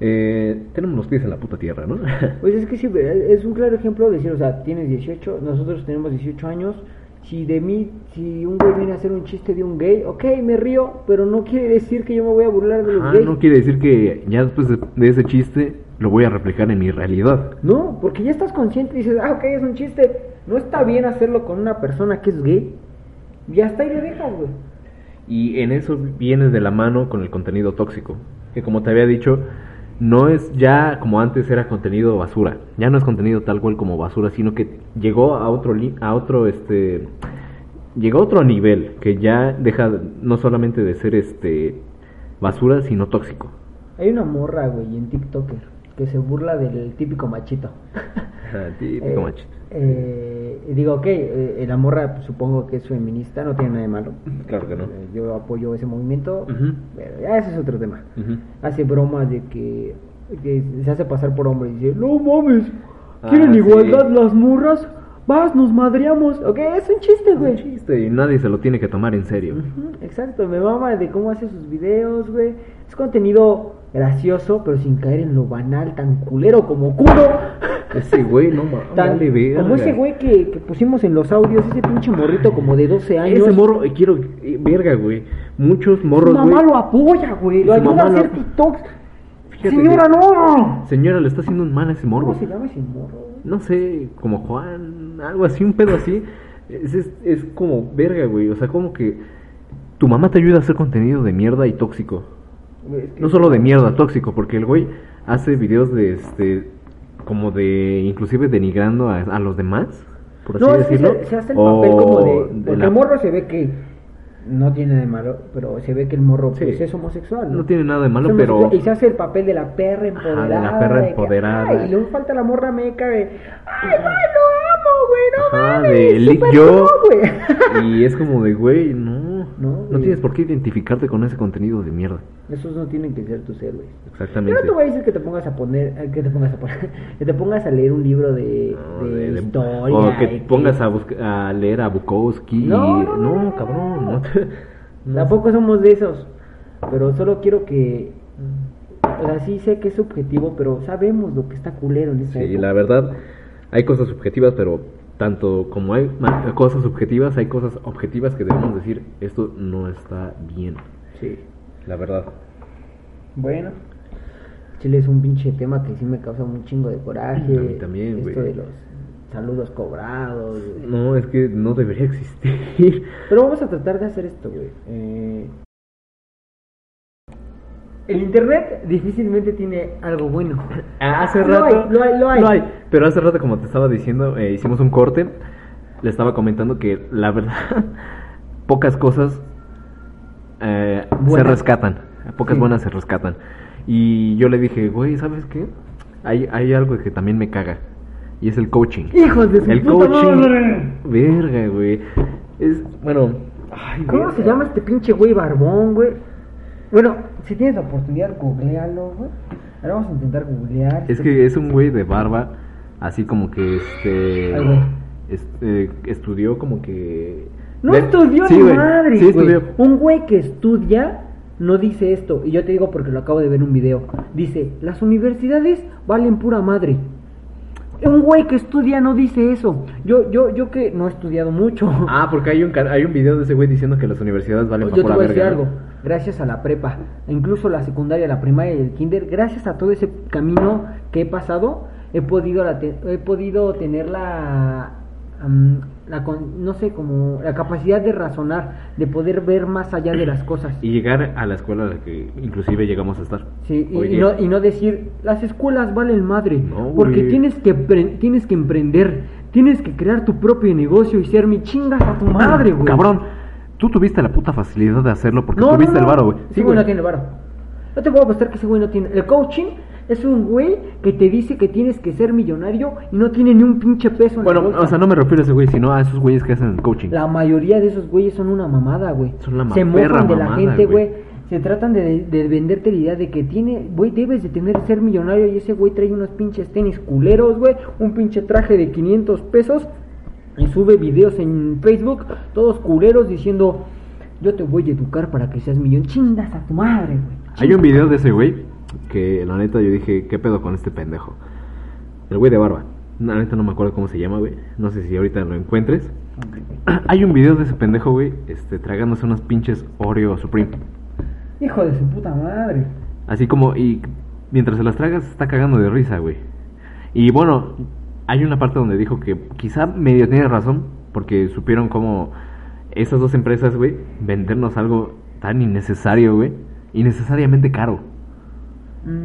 eh, tenemos los pies en la puta tierra, ¿no? Pues es que sí, es un claro ejemplo de decir, o sea, tienes 18, nosotros tenemos 18 años. Si de mí, si un güey viene a hacer un chiste de un gay, ok, me río, pero no quiere decir que yo me voy a burlar de los Ah, gays. no quiere decir que ya después de, de ese chiste lo voy a reflejar en mi realidad. No, porque ya estás consciente y dices, ah, ok, es un chiste. No está bien hacerlo con una persona que es gay. Ya está y le dejas, güey. Y en eso viene de la mano con el contenido tóxico, que como te había dicho, no es ya como antes era contenido basura, ya no es contenido tal cual como basura, sino que llegó a otro li- a otro este llegó a otro nivel que ya deja no solamente de ser este basura, sino tóxico. Hay una morra, güey, en TikToker que se burla del típico machito. Típico Eh, machito. eh, y digo, ok, eh, la morra pues, supongo que es feminista, no tiene nada de malo. Claro que no. Eh, yo apoyo ese movimiento, pero ya ese es otro tema. Hace bromas de que, que se hace pasar por hombre y dice, no mames, ¿quieren Ah, igualdad sí. las morras? Vas, nos madreamos. Ok, es un chiste, güey. Chiste, y nadie se lo tiene que tomar en serio. Ujú, Exacto, me mama de cómo hace sus videos, güey. Es contenido gracioso, pero sin caer en lo banal, tan culero como culo. Ese güey no mames, vale como ese güey que, que pusimos en los audios, ese pinche morrito como de 12 años. Ese morro, eh, quiero, eh, verga, güey. Muchos Su morros, mamá güey. lo apoya, güey. Lo Su ayuda a mamá hacer TikToks. Fíjate Señora, que- no. Señora, le está haciendo un mal a ese morro. ¿Cómo se llama ese morro? güey? No sé, como Juan, algo así, un pedo así. Es, es, es como verga, güey. O sea, como que tu mamá te ayuda a hacer contenido de mierda y tóxico. Güey, es que- No solo de mierda, tóxico, porque el güey hace videos de este. Como de. Inclusive denigrando a, a los demás, por así No, es que decirlo. se, se hace el o papel como de. Porque la- el morro se ve que no tiene de malo, pero se ve que el morro Sí. pues, es homosexual. No tiene nada de malo, pero- Y se hace el papel de la perra de empoderada. la perra de que, empoderada. ay, y luego falta la morra meca de. ¡Ay, güey, lo amo, güey! ¡No Ajá, mames! de yo. güey. Y es como de, güey, no. No, tienes por qué identificarte con ese contenido de mierda. Esos no tienen que ser tus héroes. Yo Exactamente. no te voy a decir que te pongas a poner, eh, que te pongas a poner, que te pongas a leer un libro de, No, de de- de- historia. o que te pongas a, busca- a leer a Bukowski. No, y- no, cabrón. Tampoco somos de esos, pero solo quiero que, o sea, sí sé que es subjetivo, pero sabemos lo que está culero en esta Sí, época. la verdad, hay cosas subjetivas, pero tanto como hay cosas subjetivas, hay cosas objetivas que debemos decir, esto no está bien, Sí. la verdad. Bueno. Chile es un pinche tema que sí me causa un chingo de coraje. A mí también, Esto güey. de los saludos cobrados. güey. No, es que no debería existir. Pero vamos a tratar de hacer esto, güey. Eh, El internet difícilmente tiene algo bueno. Hace Lo rato. hay, lo hay, lo hay. Pero hace rato, como te estaba diciendo, eh, hicimos un corte. Le estaba comentando que la verdad, pocas cosas eh, se rescatan. Pocas Sí. buenas se rescatan. Y yo le dije, güey, ¿sabes qué? Hay, hay algo que también me caga. Y es el coaching. Hijos de su El puta coaching. madre. Verga, güey. Es, bueno. ay, ¿Cómo verga. se llama este pinche güey barbón, güey? Bueno, si tienes la oportunidad, googlealo, güey. Ahora vamos a intentar googlear. Es que es un güey de barba, así como que este. Ay, este, estudió como que. No de- estudió Sí, ni güey, madre, Sí, güey. estudió. Un güey que estudia no dice esto. Y yo te digo porque lo acabo de ver en un video. Dice, las universidades valen pura madre. Un güey que estudia no dice eso. Yo, yo, yo que no he estudiado mucho. Ah, porque hay un, ca- hay un video de ese güey diciendo que las universidades valen Yo pa' te pura voy a decir algo. Gracias a la prepa, e incluso la secundaria, la primaria y el kinder, gracias a todo ese camino que he pasado, he podido, la te- he podido tener la, la con- no sé, como la capacidad de razonar, de poder ver más allá de las cosas. Y llegar a la escuela a la que inclusive llegamos a estar. Sí, y, no, y no decir, las escuelas valen madre, No, porque tienes que, tienes que emprender, tienes que crear tu propio negocio y ser mi chingas a tu madre, güey. Cabrón, tú tuviste la puta facilidad de hacerlo porque No, tuviste no, el varo, güey. Ese güey no tiene el varo. No te puedo apostar que ese güey no tiene. El coaching es un güey que te dice que tienes que ser millonario y no tiene ni un pinche peso en Bueno, la bolsa. o sea, no me refiero a ese güey, sino a esos güeyes que hacen el coaching. La mayoría de esos güeyes son una mamada, güey. Son la Se mofan de la gente, güey. güey. Se tratan de, de venderte la idea de que tiene, güey, debes de tener ser millonario y ese güey trae unos pinches tenis culeros, güey, un pinche traje de 500 pesos y sube videos en Facebook, todos culeros diciendo, yo te voy a educar para que seas millón. Chingas a tu madre, güey. Hay un video de ese güey que la neta yo dije, ¿qué pedo con este pendejo? El güey de barba. La neta no me acuerdo cómo se llama, güey. No sé si ahorita lo encuentres. Hay un video de ese pendejo, güey, este, tragándose unos pinches Oreo Supreme. Hijo de su puta madre. Así como, y mientras se las tragas, está cagando de risa, güey. Y bueno, hay una parte donde dijo que quizá medio tiene razón, porque supieron cómo esas dos empresas, güey, vendernos algo tan innecesario, güey, innecesariamente caro.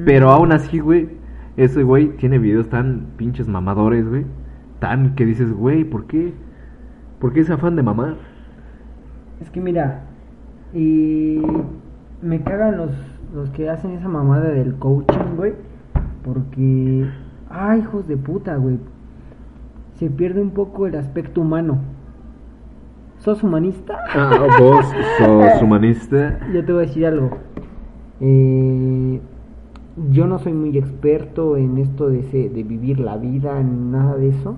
Pero aún así, güey, ese güey tiene videos tan pinches mamadores, güey, tan que dices, güey, ¿por qué? ¿Por qué ese afán de mamar? Es que mira, y me cagan los, los que hacen esa mamada del coaching, güey. Porque, ay, hijos de puta, güey. Se pierde un poco el aspecto humano. ¿Sos humanista? Ah, vos sos humanista. Yo te voy a decir algo. Eh, yo no soy muy experto en esto de, ese- de vivir la vida, en nada de eso.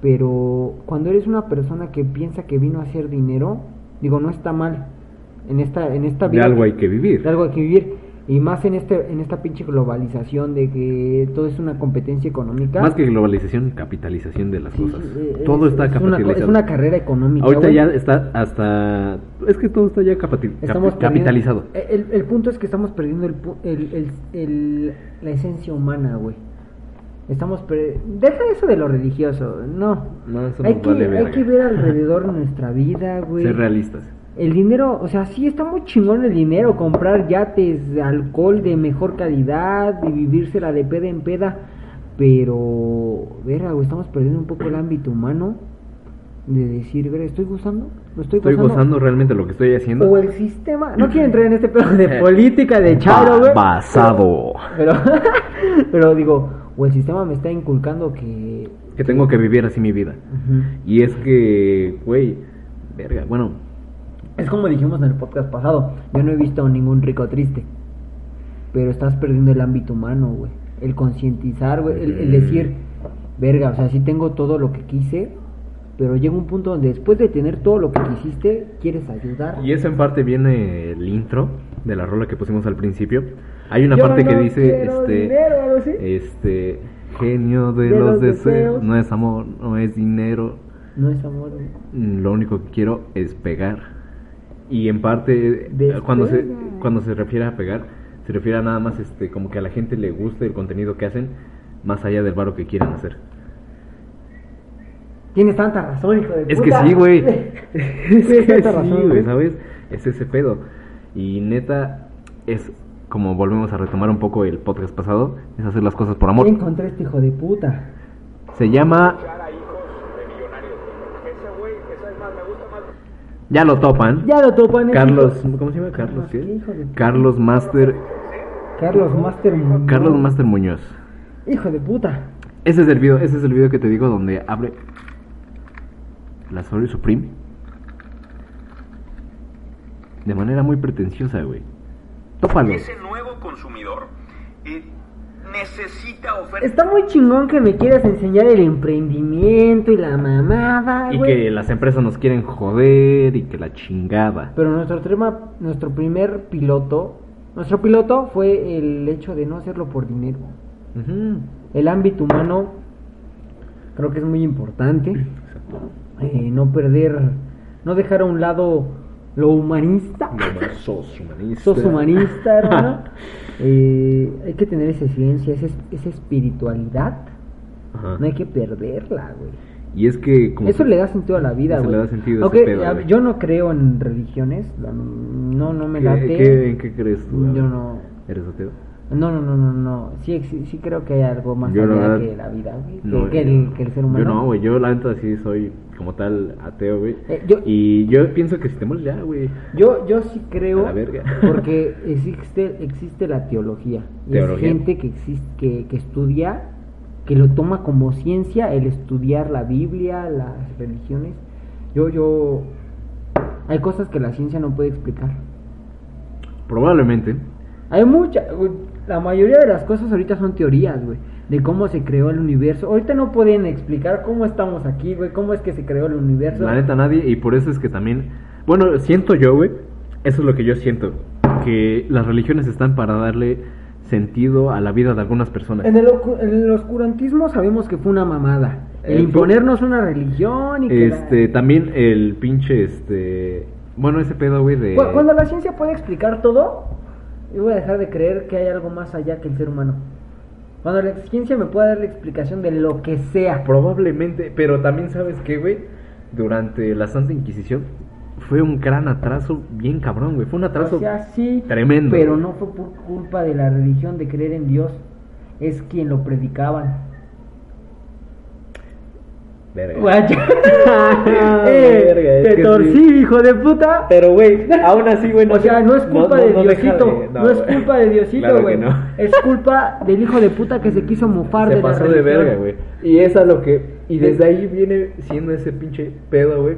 Pero cuando eres una persona que piensa que vino a hacer dinero, digo, no está mal. En esta, en esta De vida. algo hay que vivir. de algo hay que vivir. Y más en este, en esta pinche globalización de que todo es una competencia económica. Más que globalización, capitalización de las Sí, cosas. eh, todo es- está es una, co- capitalizado. es una carrera económica. Ahorita güey. ya está hasta... Es que todo está ya Estamos capitalizado. El, el punto es que estamos perdiendo el, el, el- la esencia humana, güey. Estamos per- Deja eso de lo religioso, no. No, eso hay, que, vale hay que ver alrededor nuestra vida, güey. Ser realistas. El dinero, o sea, sí está muy chingón el dinero, comprar yates, de alcohol de mejor calidad y vivírsela de peda en peda, pero, verga, estamos perdiendo un poco el ámbito humano de decir, verga, ¿estoy gozando? ¿Lo estoy, Estoy gozando? gozando realmente lo que estoy haciendo. O el sistema, no quiero entrar en este pedo de política, de charo, güey. Ba- basado. Pero, pero digo, o el sistema me está inculcando que... Que tengo que vivir así mi vida. Y es que, güey, verga, bueno, Es como dijimos en el podcast pasado, yo no he visto a ningún rico triste. Pero estás perdiendo el ámbito humano, güey. El concientizar, güey. El, el decir, verga, o sea, sí tengo todo lo que quise. Pero llega un punto donde después de tener todo lo que quisiste, quieres ayudar. y eso en parte viene el intro de la rola que pusimos al principio. Hay una Yo parte que dice, este, dinero, así. este, genio de, De los, los deseos. deseos. No es amor, no es dinero. No es amor, güey. Lo único que quiero es pegar. Y en parte, Despega. cuando se, cuando se refiere a pegar, se refiere a nada más este, como que a la gente le guste el contenido que hacen, más allá del varo que quieran hacer. Tienes tanta razón, hijo de Es que sí, güey. es que tanta sí, razón, güey, ¿sabes? Es ese pedo. Y neta, es como volvemos a retomar un poco el podcast pasado, es hacer las cosas por amor. Encontré este hijo de puta. Se llama... Ya lo topan. Ya lo topan. Carlos, hijo- ¿cómo se llama? Carlos, ¿qué, puta? Carlos Master, Carlos Master Muñoz. Carlos Master Muñoz. Hijo de puta. Ese es el video, ese es el video que te digo donde abre la Sorry Supreme de manera muy pretenciosa, güey. Tópalo. Ese nuevo consumidor eh, necesita ofertas. Está muy chingón que me quieras enseñar el emprendimiento y la mamada, Y güey. que las empresas nos quieren joder y que la chingada. Pero nuestro tema, nuestro primer piloto, nuestro piloto fue el hecho de no hacerlo por dinero. El ámbito humano creo que es muy importante. Eh, no perder, no dejar a un lado lo humanista. No sos humanista. Sos humanista, hermano. Eh, hay que tener esa ciencia, esa, esa espiritualidad. Ajá. No hay que perderla, güey. Y es que como Eso le da sentido a la vida, Eso güey. le da sentido a Aunque, ese pedo, a- güey. yo no creo en religiones, no, no me ¿Qué- late. qué- ¿En qué crees tú? Yo no. ¿Eres ateo? No, no, no, no, no. Sí, exi- sí creo que hay algo más Yo, la allá verdad, que la vida, güey. Que, No, que el, que el ser humano. Yo no, güey. Yo, la neta, sí soy como tal ateo, güey. Eh, yo- Y yo pienso que mueres ya, güey. Yo, yo sí creo, A la verga. porque existe, existe la teología. Y. Es gente que, existe, que, que estudia, que lo toma como ciencia, el estudiar la Biblia, las religiones. Yo, yo, hay cosas que la ciencia no puede explicar. Probablemente. Hay mucha, güey, la mayoría de las cosas ahorita son teorías, güey, de cómo se creó el universo. Ahorita no pueden explicar cómo estamos aquí, güey, cómo es que se creó el universo. La neta, nadie. Y por eso es que también. Bueno, siento yo, güey. Eso es lo que yo siento. Que las religiones están para darle sentido a la vida de algunas personas. En el, en el oscurantismo sabemos que fue una mamada. El Eh, imponernos una religión y que la- Este, también el pinche, este. Bueno, ese pedo, güey, de. Cu- Cuando la ciencia puede explicar todo, yo voy a dejar de creer que hay algo más allá que el ser humano. Cuando la ciencia me puede dar la explicación de lo que sea. Probablemente, pero también sabes que, güey, durante la Santa Inquisición fue un gran atraso bien cabrón, güey. Fue un atraso O sea, sí, tremendo. pero güey. no fue por culpa de la religión de creer en Dios. Es quien lo predicaban. Verga. Guacha. Verga, es te que torcí, sí. hijo de puta. Pero, güey, aún así, güey. O sea, no es culpa de Diosito. de- no, es culpa de Diosito, Claro güey. no. Es culpa del hijo de puta que se quiso mofar Se de la pasó de religión. verga, güey. Y es a lo que. Y desde ahí viene siendo ese pinche pedo, güey.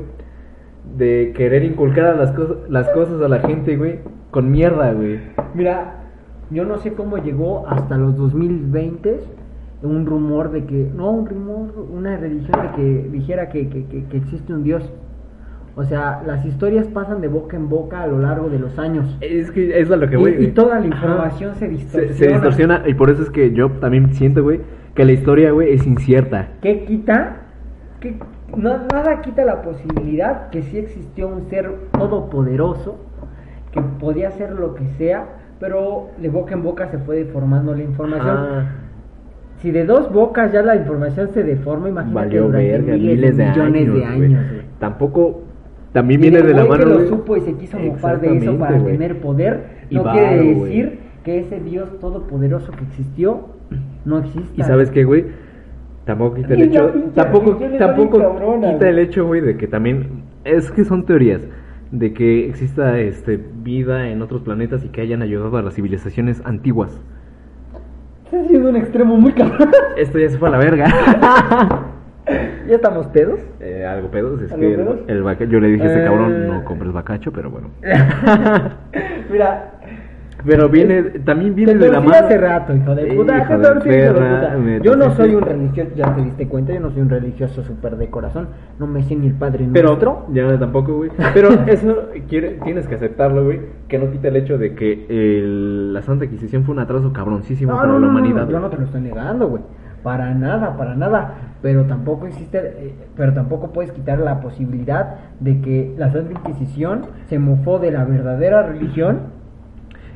De querer inculcar a las, cosas las cosas a la gente, güey. Con mierda, güey. Mira, yo no sé cómo llegó hasta los 2020 un rumor de que, no, un rumor, una religión de que dijera que, que, que, que existe un Dios. O sea, las historias pasan de boca en boca a lo largo de los años. Es que es a lo que Y- voy. y güey. toda la información se Se, distorsiona. se distorsiona. Y por eso es que yo también siento, güey, que la historia, güey, es incierta. ¿Qué quita? ¿Qué- no- nada quita la posibilidad que sí existió un ser todopoderoso que podía hacer lo que sea, pero de boca en boca se fue deformando la información. Ah, Si de dos bocas ya la información se deforma, imagínate valió durante verga, miles, miles de millones años. de años. güey. Tampoco. También Y viene de la mano. que lo supo y se quiso mofar de eso para tener poder, Y no quiere decir que ese Dios todopoderoso que existió no exista. Y sabes qué, güey, tampoco quita el hecho, pinche tampoco, tampoco cabrona, quita el hecho, güey, de que también es que son teorías de que exista este vida en otros planetas y que hayan ayudado a las civilizaciones antiguas. Estás haciendo un extremo muy cabrón. Esto ya se fue a la verga. ¿Ya estamos pedos? Eh, algo pedos, es ¿Algo que el, pedos? el yo le dije a ese Eh. cabrón, no compres bacacho, pero bueno. Mira, Pero viene, también viene te de la mano. hace rato, hijo de puta. Hijo de hijo de perra, puta. Yo no soy un religioso, ya te diste cuenta, yo no soy un religioso súper de corazón. No me sé ni el padre Pero nuestro. ya tampoco, güey. Pero eso quiere, tienes que aceptarlo, güey. Que no quita el hecho de que el- la Santa Inquisición fue un atraso cabroncísimo No, para no, la no, no, humanidad. yo no te lo estoy negando, güey. Para nada, para nada. Pero tampoco existe, eh, pero tampoco puedes quitar la posibilidad de que la Santa Inquisición se mofó de la verdadera religión.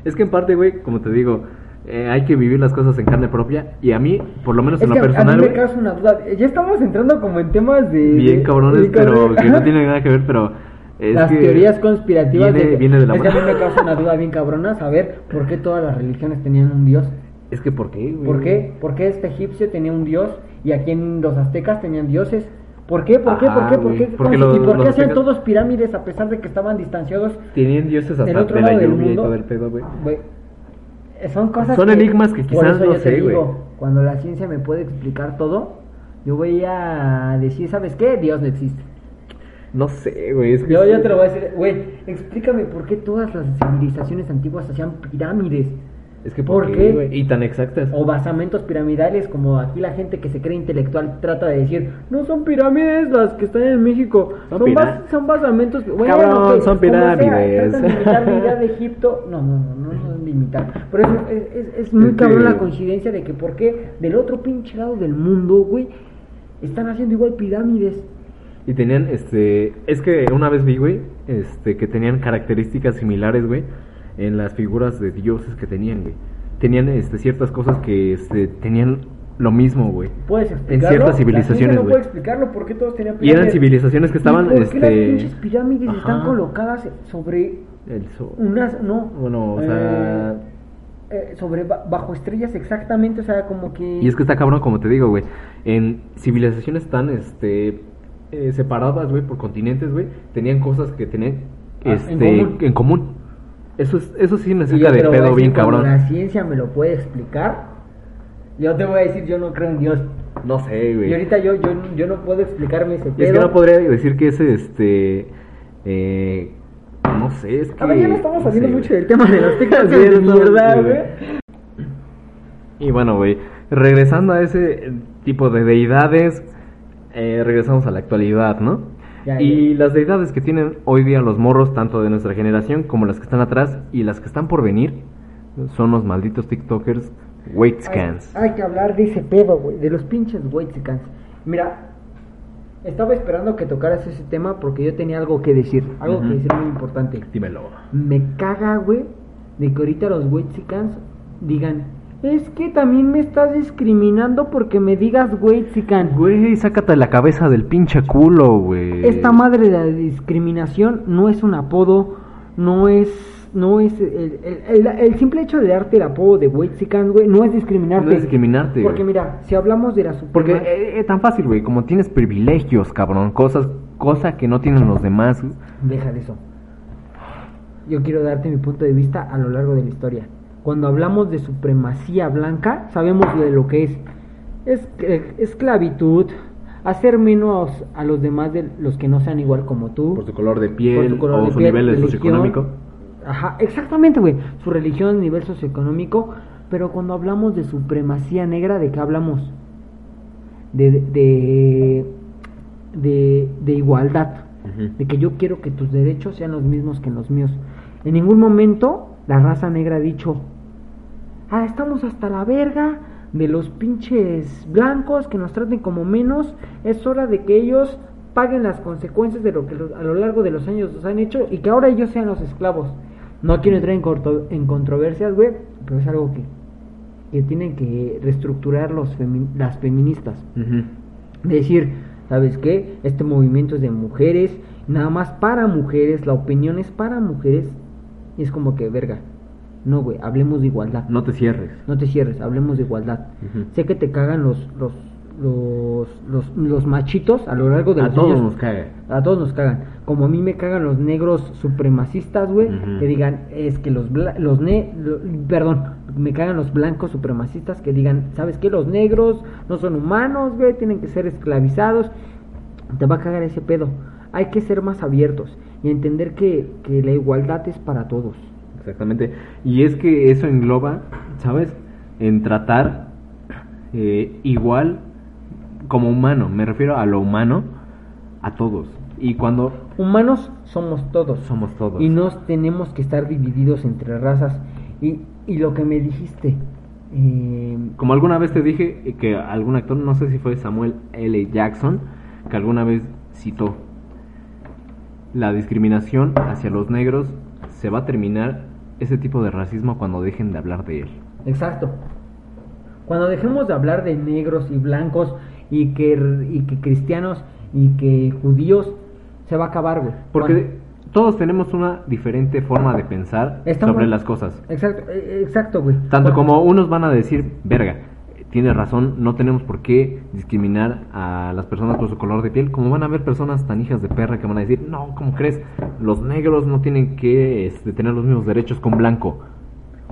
Es que en parte, güey, como te digo, eh, hay que vivir las cosas en carne propia. Y a mí, por lo menos Es en que lo a- a personal, mí me causa una duda. Ya estamos entrando como en temas de... bien cabrones, pero cabrones. que no tienen nada que ver, pero... Es las que teorías conspirativas viene, de viene de la es que a mí me causa una duda bien cabrona saber por qué todas las religiones tenían un dios. Es que, ¿por qué, güey? ¿Por qué? ¿Por qué este egipcio tenía un dios y aquí en los aztecas tenían dioses? ¿Por qué? ¿Por qué? ¿Por qué? ¿Por güey. qué? Porque ¿Y por qué hacían todos pirámides a pesar de que estaban distanciados Tenían dioses hasta otro de la lado del lluvia y todo el pedo, güey. Son cosas Son enigmas que por quizás no sé, güey. Cuando la ciencia me puede explicar todo, yo voy a decir, ¿sabes qué? Dios no existe. No sé, güey. Es que Yo, yo te lo voy a decir, güey, explícame por qué todas las civilizaciones antiguas hacían pirámides. Es que, ¿por ¿por, qué? Y tan exactas. O basamentos piramidales, como aquí la gente que se cree intelectual trata de decir, no son pirámides las que están en México, Son son, bas- son basamentos. Bueno, Cabrón, son como sea, pirámides. tratan de imitar la idea de Egipto. No, no, no, no, no es de imitar. Pero es, es, es- es muy Es cabrón la coincidencia de que, ¿por qué del otro pinche lado del mundo, güey, están haciendo igual pirámides? Y tenían, este, es que una vez vi, güey, este, que tenían características similares, güey, en las figuras de dioses que tenían, güey. Tenían, este, ciertas cosas que, este, tenían lo mismo, güey. ¿Puedes En explicarlo? ciertas La ciencia civilizaciones, no güey. puede explicarlo por qué todos tenían Y eran pirámides. civilizaciones que estaban, ¿Y por qué este... las pinches pirámides están colocadas sobre El sol. unas, no, Bueno, o sea... eh, eh, sobre ba- bajo estrellas exactamente, o sea, como que Y es que está cabrón, como te digo, güey. En civilizaciones tan, este, eh, separadas, güey, por continentes, güey, tenían cosas que tenían, Ah, en este, común. en común. Eso, es, eso sí me saca de pedo bien cabrón. La ciencia me lo puede explicar. Yo te voy a decir, yo no creo en Dios. No sé, güey. Y ahorita yo, yo, yo no puedo explicarme ese pedo. es que no podría decir que ese, este, eh, no sé, es que... A ver, ya no estamos no sé, mucho del tema de TikToks Sí, de mierda, güey. Y bueno, güey, regresando a ese tipo de deidades, eh, regresamos a la actualidad, ¿no? Ya, y las deidades que tienen hoy día los morros, tanto de nuestra generación como las que están atrás y las que están por venir, son los malditos TikTokers weight Hay, scans. hay que hablar de ese pedo, güey, de los pinches whitesicans. Mira, estaba esperando que tocaras ese tema porque yo tenía algo que decir, algo que decir muy importante. Dímelo. Me caga, güey, de que ahorita los whitesicans digan, es que también me estás discriminando porque me digas whitesican. Güey, sácate la cabeza del pinche culo, güey. Esta madre de la discriminación no es un apodo, no es no es el, el- el- el simple hecho de darte el apodo de whitesican, güey, no es discriminarte. No es discriminarte, Porque güey. mira, si hablamos de la Porque suprema- es eh, tan fácil, güey, como tienes privilegios, cabrón, cosas, cosa que no tienen los demás. Deja de eso. Yo quiero darte mi punto de vista a lo largo de la historia. Cuando hablamos de supremacía blanca, sabemos de lo que es. Es esclavitud, hacer menos a los demás de los que no sean igual como tú. Por su color de por piel su color o de su piel, nivel religión. socioeconómico. Ajá, exactamente, güey. Su religión, nivel socioeconómico. Pero cuando hablamos de supremacía negra, ¿de qué hablamos? De, de, de, de igualdad. De que yo quiero que tus derechos sean los mismos que los míos. En ningún momento la raza negra ha dicho, ah, estamos hasta la verga de los pinches blancos que nos traten como menos. Es hora de que ellos paguen las consecuencias de lo que a lo largo de los años nos han hecho y que ahora ellos sean los esclavos. No quiero entrar en, corto- en controversias, güey, pero es algo que, que tienen que reestructurar los femi- las feministas. Ujú. Decir, ¿sabes qué? Este movimiento es de mujeres, nada más para mujeres, la opinión es para mujeres. Y es como que, verga. No, güey, hablemos de igualdad. No te cierres. No te cierres, hablemos de igualdad. Sé que te cagan los los los, los, los machitos a lo largo de A los todos años. nos cae. A todos nos cagan. Como a mí me cagan los negros supremacistas, güey. Que digan, es que los, bla- los ne lo- perdón, me cagan los blancos supremacistas que digan, ¿sabes qué? Los negros no son humanos, güey, tienen que ser esclavizados. Te va a cagar ese pedo. Hay que ser más abiertos y entender que, que la igualdad es para todos. Exactamente. Y es que eso engloba, ¿sabes? En tratar eh, igual como humano. Me refiero a lo humano a todos. Y cuando Humanos somos todos. somos todos. Y no tenemos que estar divididos entre razas. Y, y lo que me dijiste, Eh, Como alguna vez te dije eh, que algún actor, no sé si fue Samuel L. Jackson, que alguna vez citó, la discriminación hacia los negros se va a terminar ese tipo de racismo cuando dejen de hablar de él. Exacto. Cuando dejemos de hablar de negros y blancos y que, y que cristianos y que judíos, se va a acabar, güey. Porque todos tenemos una diferente forma de pensar Estamos- sobre las cosas. Exacto, eh, exacto, güey. Tanto como unos van a decir, verga, tienes razón, no tenemos por qué discriminar a las personas por su color de piel, como van a haber personas tan hijas de perra que van a decir, no, ¿cómo crees? Los negros no tienen que este, tener los mismos derechos con blanco.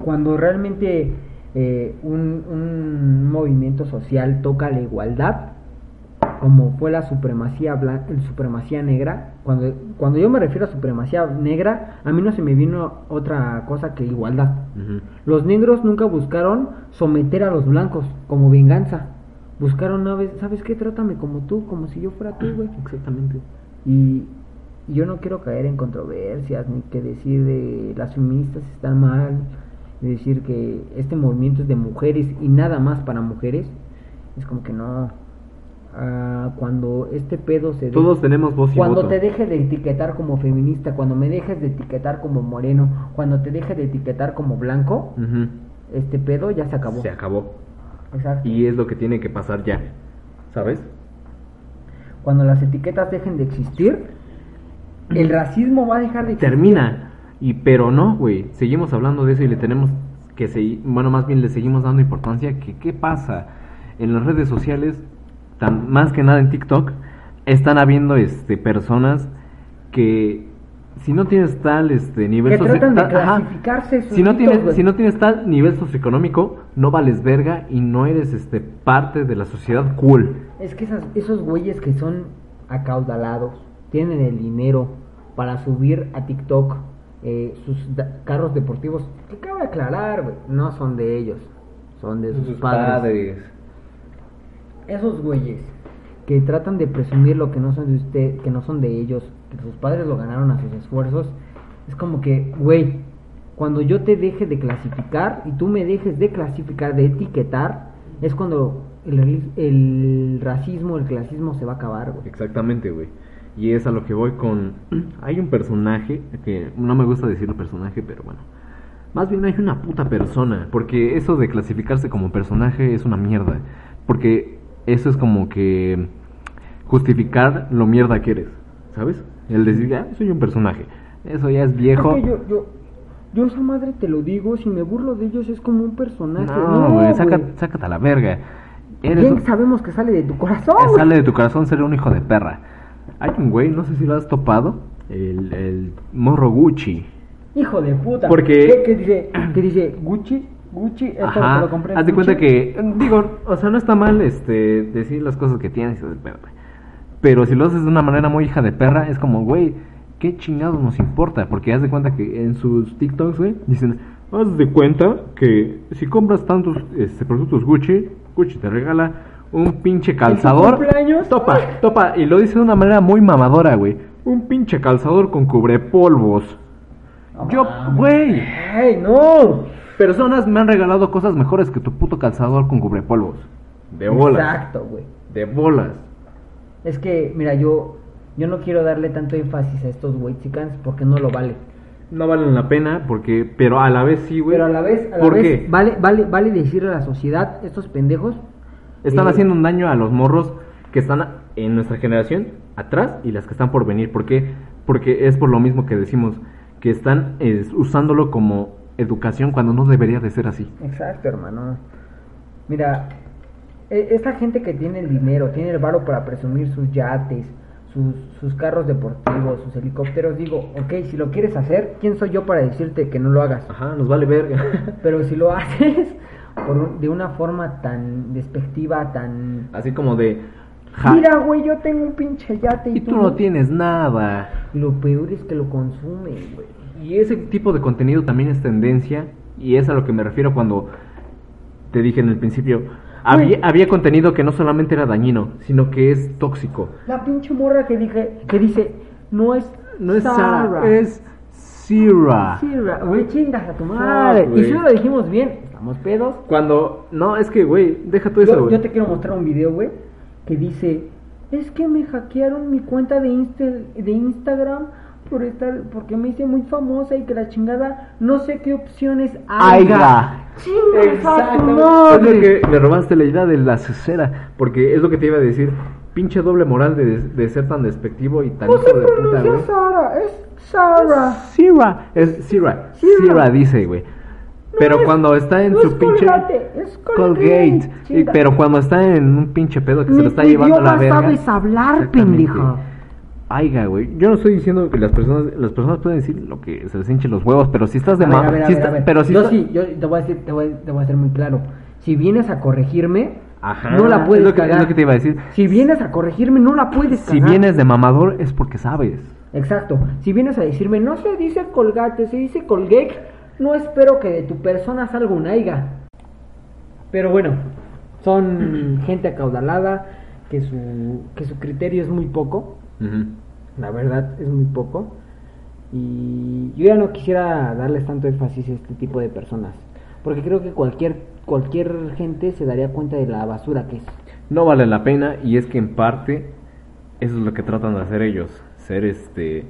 cuando realmente eh, un movimiento social toca la igualdad, como fue la supremacía blan- la supremacía negra, cuando, cuando yo me refiero a supremacía negra, a mí no se me vino otra cosa que igualdad. Los negros nunca buscaron someter a los blancos como venganza. Buscaron una vez, ¿sabes qué? Trátame como tú, como si yo fuera tú, güey. Exactamente. Y, y yo no quiero caer en controversias ni que decir de las feministas están mal, ni decir que este movimiento es de mujeres y nada más para mujeres. Es como que no. Cuando este pedo se. de- Todos tenemos voz y Cuando voto. te dejes de etiquetar como feminista, cuando me dejes de etiquetar como moreno, cuando te dejes de etiquetar como blanco, este pedo ya se acabó. Se acabó. Exacto. Y es lo que tiene que pasar ya. ¿Sabes? Cuando las etiquetas dejen de existir, el racismo va a dejar de existir. Termina. Y pero no, güey. Seguimos hablando de eso y le tenemos que seguir, bueno, más bien le seguimos dando importancia que qué pasa en las redes sociales, tan más que nada en TikTok, están habiendo este personas que si no tienes tal este nivel Que socio- tratan de ta- ajá. clasificarse si no tienes si no tienes tal nivel socioeconómico, no vales verga y no eres este parte de la sociedad cool. Es que esas- esos güeyes que son acaudalados, tienen el dinero para subir a TikTok eh, sus da- carros deportivos, que cabe aclarar, güey, no son de ellos, son de sus, padres. Esos güeyes que tratan de presumir lo que no son de usted, que no son de ellos, que sus padres lo ganaron a sus esfuerzos, es como que, güey, cuando yo te deje de clasificar y tú me dejes de clasificar, de etiquetar, es cuando el, el racismo, el clasismo se va a acabar, güey. Exactamente, güey. Y es a lo que voy con... Hay un personaje, que no me gusta decirlo personaje, pero bueno. Más bien hay una puta persona, porque eso de clasificarse como personaje es una mierda. Porque eso es como que justificar lo mierda que eres, ¿sabes? El decir, ah, soy un personaje. Eso ya es viejo. Yo, yo, yo esa madre te lo digo, si me burlo de ellos es como un personaje. No, güey, saca- sácate a la verga. Eres un- sabemos que sale de tu corazón. Eh. Sale de tu corazón ser un hijo de perra. Hay un güey, no sé si lo has topado, el, el morro Gucci. Hijo de puta. Porque- ¿Qué, qué dice? ¿Qué dice? Gucci, Gucci, esto Ajá. lo compré. Haz de cuenta que, digo, o sea, no está mal este decir las cosas que tienes, pero si lo haces de una manera muy hija de perra, es como, güey, ¿qué chingados nos importa? Porque haz de cuenta que en sus TikToks, güey, dicen, haz de cuenta que si compras tantos este, productos Gucci, Gucci te regala un pinche calzador. cumpleaños? Topa, topa, y lo dice de una manera muy mamadora, güey. Un pinche calzador con cubrepolvos. Yo, güey, ¡Ay, no! Personas me han regalado cosas mejores que tu puto calzador con cubrepolvos. De bolas. Exacto, güey. De bolas. Es que, mira, yo, yo no quiero darle tanto énfasis a estos whitexicans porque no lo vale. No valen la pena porque, pero a la vez sí, güey. Pero a la vez, a la ¿Por vez qué? vale, vale, vale decirle a la sociedad, estos pendejos. Están eh, haciendo un daño a los morros que están en nuestra generación atrás y las que están por venir. ¿Por qué? Porque es por lo mismo que decimos que están es, usándolo como educación cuando no debería de ser así. Exacto, hermano. Mira, e- esta gente que tiene el dinero, tiene el varo para presumir sus yates, sus, sus carros deportivos, sus helicópteros, digo, ok, si lo quieres hacer, ¿quién soy yo para decirte que no lo hagas? Ajá, nos vale verga. Pero si lo haces por un- de una forma tan despectiva, tan... así como de... ja, Mira, güey, yo tengo un pinche yate y, y tú no tienes nada. Lo peor es que lo consumen, güey. Y ese tipo de contenido también es tendencia y es a lo que me refiero cuando te dije en el principio. Había, había contenido que no solamente era dañino, sino que es tóxico. La pinche morra que dije, que dice, no es... No es Sarah, Sara, es Sira. Sierra, güey, chingas a tu madre. y si no lo dijimos bien, estamos pedos. Cuando, no, es que, güey, deja todo eso, Yo, yo te quiero mostrar un video, güey, que dice, es que me hackearon mi cuenta de, Insta- de Instagram por estar, porque me hice muy famosa y que la chingada, no sé qué opciones Aiga. Chingas a tu Exactamente. madre. Es lo que le robaste la idea de la cesera. Porque es lo que te iba a decir. Pinche doble moral de, de ser tan despectivo y tan ¿Cómo se hijo de puta, güey. Sara? Es Sara. Sira. Es Sira. Sira. Sira dice, güey. Pero es- cuando está en no su es pinche. Colgate, es Colgate, Colgate. Y- chinga. pero cuando está en un pinche pedo que se lo está llevando a la verga. sabes hablar, pendejo. Aiga, güey. Yo no estoy diciendo que las personas las personas pueden decir lo que se les hinchen los huevos, pero si estás de A ver, ma- a ver, a si pero si yo está- sí, yo te voy a decir, te voy, te voy a hacer muy claro. Si vienes a corregirme, Ajá, no la puedes es lo que- es lo que te iba a decir. Si vienes a corregirme, no la puedes Si cagar. vienes de mamador es porque sabes. Exacto. Si vienes a decirme, no se dice colgate, se dice colgate, no espero que de tu persona salga un aiga. Pero bueno, son gente acaudalada, que su, que su criterio es muy poco. La verdad es muy poco. Y yo ya no quisiera darles tanto énfasis a este tipo de personas. Porque creo que cualquier, cualquier gente se daría cuenta de la basura que es. No vale la pena y es que en parte eso es lo que tratan de hacer ellos, ser este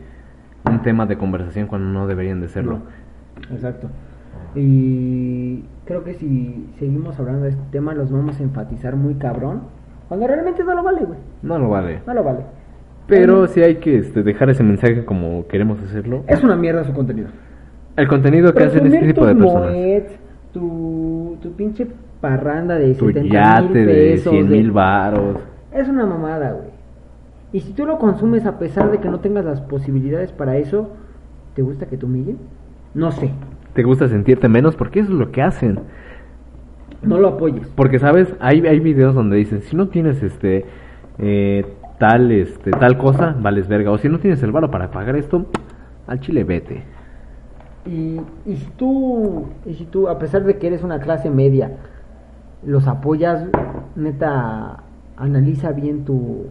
un tema de conversación cuando no deberían de serlo. Exacto. Y creo que si seguimos hablando de este tema, los vamos a enfatizar muy cabrón. Cuando realmente no lo vale, güey. No lo vale. No lo vale. Pero sí hay que este, dejar ese mensaje como queremos hacerlo. Es una mierda su contenido. El contenido que hacen este tipo de personas. tu, tu pinche parranda de Tu 70 mil yate de pesos. 100 de- mil varos. Es una mamada, güey. Y si tú lo consumes a pesar de que no tengas las posibilidades para eso, ¿te gusta que te humillen? No sé. ¿Te gusta sentirte menos? Porque eso es lo que hacen. No lo apoyes. Porque, ¿sabes? Hay, hay videos donde dicen, si no tienes este eh, tal este tal cosa, vales verga. O si no tienes el varo para pagar esto, al chile vete. Y, y si tú, y si tú, a pesar de que eres una clase media, los apoyas, neta, analiza bien tu,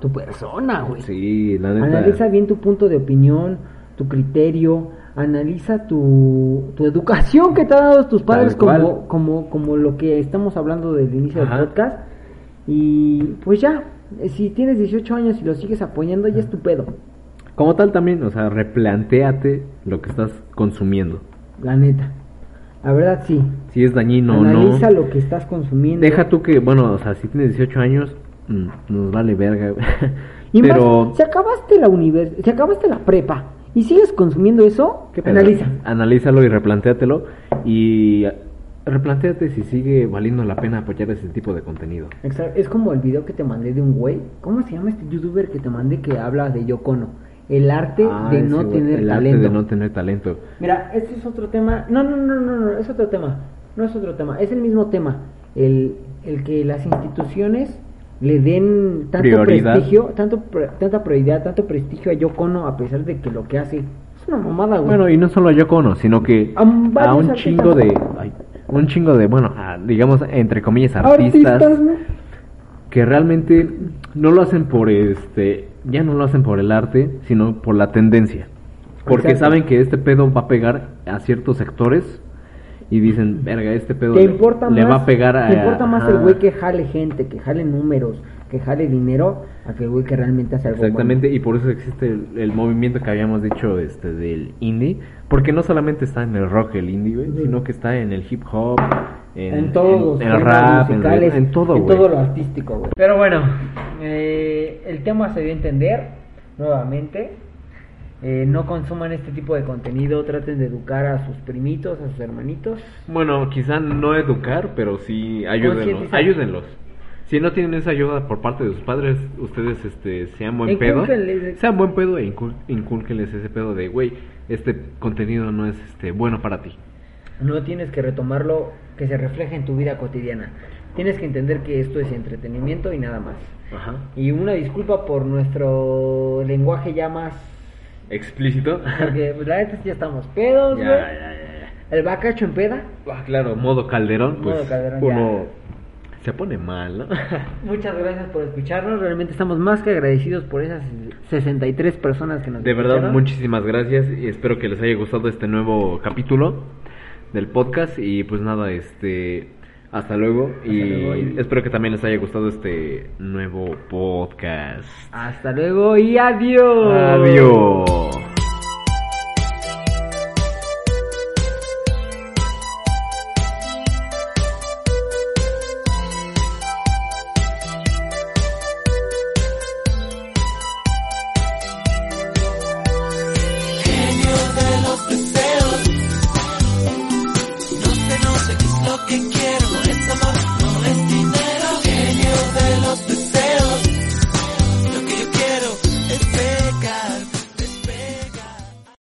tu persona, güey. Sí, la neta. Analiza bien tu punto de opinión, tu criterio, analiza tu, tu educación que te han dado tus padres como, como, como lo que estamos hablando del inicio Ajá. del podcast. Y pues ya, si tienes 18 años y lo sigues apoyando, ya es tu pedo, Como tal también, o sea, replantéate lo que estás consumiendo. la neta. La verdad sí. Si es dañino o no. Analiza lo que estás consumiendo. Deja tú que, bueno, o sea, si tienes 18 años, mm, nos vale verga. Y más, Pero, si acabaste la univers si acabaste la prepa y sigues consumiendo eso, ¿qué analiza. Analízalo y replantéatelo. Y replantéate si sigue valiendo la pena apoyar ese tipo de contenido. Exacto. Es como el video que te mandé de un güey. ¿Cómo se llama este youtuber que te mandé que habla de Yocono? El arte Ah, de no tener el talento. arte de no tener talento. Mira, este es otro tema. No, no, no, no, no, es otro tema. No es otro tema. Es el mismo tema. El, el que las instituciones le den tanto Prioridad. prestigio, tanto tanta prioridad, tanto prestigio a Yocono a pesar de que lo que hace es una mamada, güey. Bueno, y no solo a Yoko Ono, sino que A un chingo de... ay, un chingo de, bueno, a, digamos, entre comillas, artistas, Artistas, ¿no? que realmente no lo hacen por este... Ya no lo hacen por el arte, sino por la tendencia. Porque Exacto. saben que este pedo va a pegar a ciertos sectores y dicen, verga, este pedo le, importa le más, va a pegar a... te importa más ajá". el güey que jale gente, que jale números, que jale dinero, a que el güey que realmente hace algo Exactamente, y por eso existe el, el movimiento que habíamos dicho este del indie, porque no solamente está en el rock el indie, güey, Sí. sino que está en el hip hop, en, En, todos los en rap, en, musicales, en todo, güey. todo lo artístico, güey. Pero bueno, eh, el tema se dio a entender nuevamente. Eh, no consuman este tipo de contenido, traten de educar a sus primitos, a sus hermanitos. Bueno, quizá no educar, pero sí ayúdenlos, ayúdenlos. Si no tienen esa ayuda por parte de sus padres, ustedes este sean buen pedo, sean buen pedo e incul- incúlquenles ese pedo de, güey, este contenido no es este bueno para ti. No tienes que retomarlo que se refleje en tu vida cotidiana. Tienes que entender que esto es entretenimiento y nada más. Ajá. Y una disculpa por nuestro lenguaje ya más... Explícito. Porque pues, la neta ya estamos pedos, ya, güey. ya, ya, ya. El bacacho en peda. Ah, claro, modo calderón, pues Modo Calderón, uno se pone mal, ¿no? Muchas gracias por escucharnos. Realmente estamos más que agradecidos por esas 63 personas que nos De verdad, muchísimas gracias y espero que les haya gustado este nuevo capítulo. del podcast y pues nada, este hasta luego y luego y- espero que también les haya gustado este nuevo podcast. Hasta luego y adiós. Adiós.